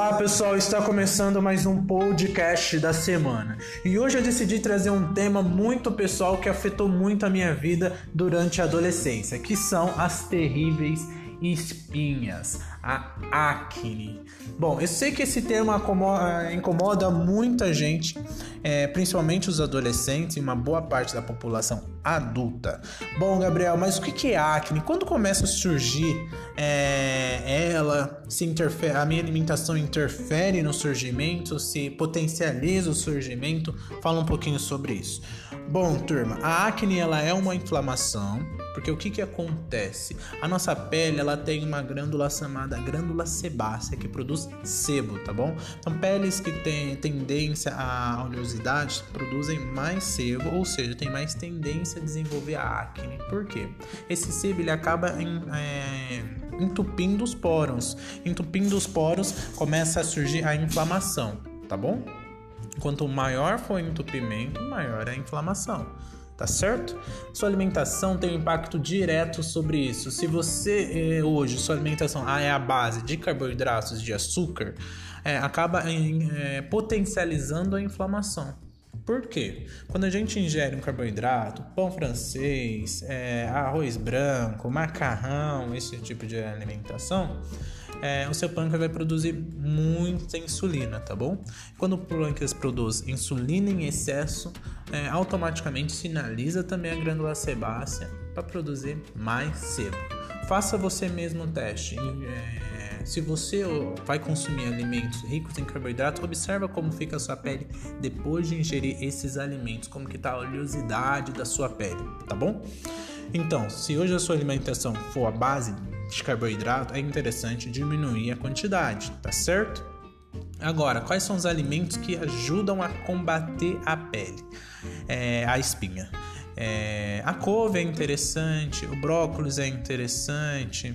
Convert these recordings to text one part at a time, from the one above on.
Olá pessoal, está começando mais um podcast da semana e hoje eu decidi trazer um tema muito pessoal que afetou muito a minha vida durante a adolescência, que são as terríveis espinhas, a acne. Bom, eu sei que esse tema eh, incomoda muita gente, é, principalmente os adolescentes e uma boa parte da população adulta. Bom, Gabriel, mas o que é acne? Quando começa a surgir é, ela, se interfere, a minha alimentação interfere no surgimento, se potencializa o surgimento? Fala um pouquinho sobre isso. Bom, turma, a acne ela é uma inflamação porque o que, que acontece? A nossa pele ela tem uma glândula chamada glândula sebácea que produz sebo, tá bom? Então peles que têm tendência à oleosidade produzem mais sebo, ou seja, tem mais tendência a desenvolver a acne. Por quê? Esse sebo ele acaba em, é, entupindo os poros. Entupindo os poros começa a surgir a inflamação, tá bom? Quanto maior for o entupimento, maior é a inflamação tá certo? Sua alimentação tem um impacto direto sobre isso. Se você eh, hoje sua alimentação ah, é a base de carboidratos, de açúcar, é, acaba é, potencializando a inflamação. Por quê? Quando a gente ingere um carboidrato, pão francês, arroz branco, macarrão, esse tipo de alimentação, é, o seu pâncreas vai produzir muita insulina, tá bom? Quando o pâncreas produz insulina em excesso, é, automaticamente sinaliza também a glândula sebácea para produzir mais sebo. Faça você mesmo o teste. É, se você vai consumir alimentos ricos em carboidratos, observa como fica a sua pele depois de ingerir esses alimentos, como que está a oleosidade da sua pele, tá bom? Então, se hoje a sua alimentação for a base de carboidrato, é interessante diminuir a quantidade, tá certo? Agora, quais são os alimentos que ajudam a combater a pele, é, a espinha? É, a couve é interessante, o brócolis é interessante,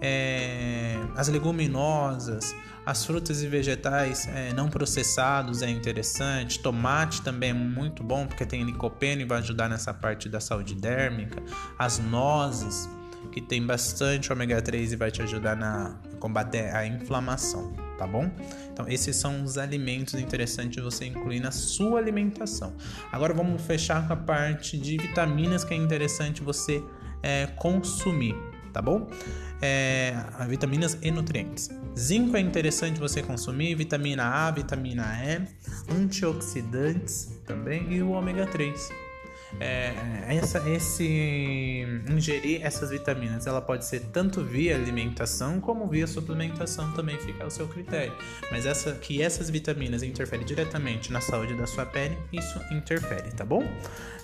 é, as leguminosas, as frutas e vegetais é, não processados é interessante, tomate também é muito bom porque tem licopeno e vai ajudar nessa parte da saúde dérmica, as nozes que tem bastante ômega 3 e vai te ajudar na combater a inflamação, tá bom? Então esses são os alimentos interessantes você incluir na sua alimentação. Agora vamos fechar com a parte de vitaminas que é interessante você é, consumir, tá bom? É, vitaminas e nutrientes. Zinco é interessante você consumir, vitamina A, vitamina E, antioxidantes também e o ômega 3 é, essa, esse ingerir essas vitaminas, ela pode ser tanto via alimentação como via suplementação também fica ao seu critério. Mas essa que essas vitaminas interferem diretamente na saúde da sua pele, isso interfere, tá bom?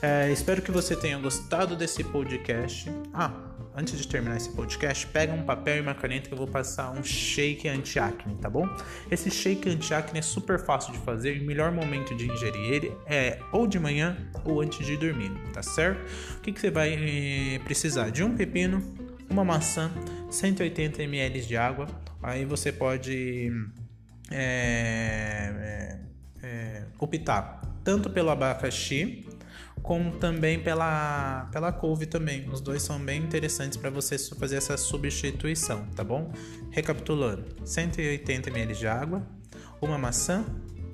É, espero que você tenha gostado desse podcast. Ah, antes de terminar esse podcast, pega um papel e uma caneta que eu vou passar um shake anti-acne, tá bom? Esse shake anti-acne é super fácil de fazer e o melhor momento de ingerir ele é ou de manhã ou antes de dormir, tá certo? O que, que você vai eh, precisar? De um pepino, uma maçã, 180 ml de água. Aí você pode é, é, é, optar tanto pelo abacaxi como também pela, pela couve também. Os dois são bem interessantes para você fazer essa substituição, tá bom? Recapitulando: 180 ml de água, uma maçã,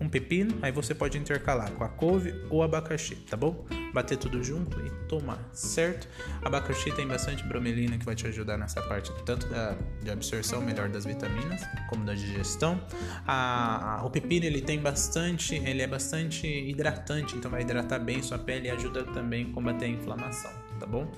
um pepino, aí você pode intercalar com a couve ou abacaxi, tá bom? Bater tudo junto e tomar, certo? Abacaxi tem bastante bromelina que vai te ajudar nessa parte tanto da, de absorção melhor das vitaminas como da digestão. A, a, o pepino ele tem bastante, ele é bastante hidratante, então vai hidratar bem sua pele e ajuda também a combater a inflamação, tá bom?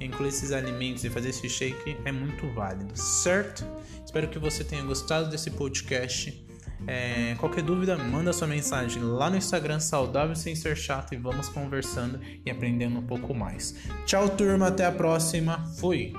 Incluir esses alimentos e fazer esse shake é muito válido, certo? Espero que você tenha gostado desse podcast. É, qualquer dúvida, manda sua mensagem lá no Instagram Saudável Sem Ser Chato e vamos conversando e aprendendo um pouco mais. Tchau, turma, até a próxima. Fui!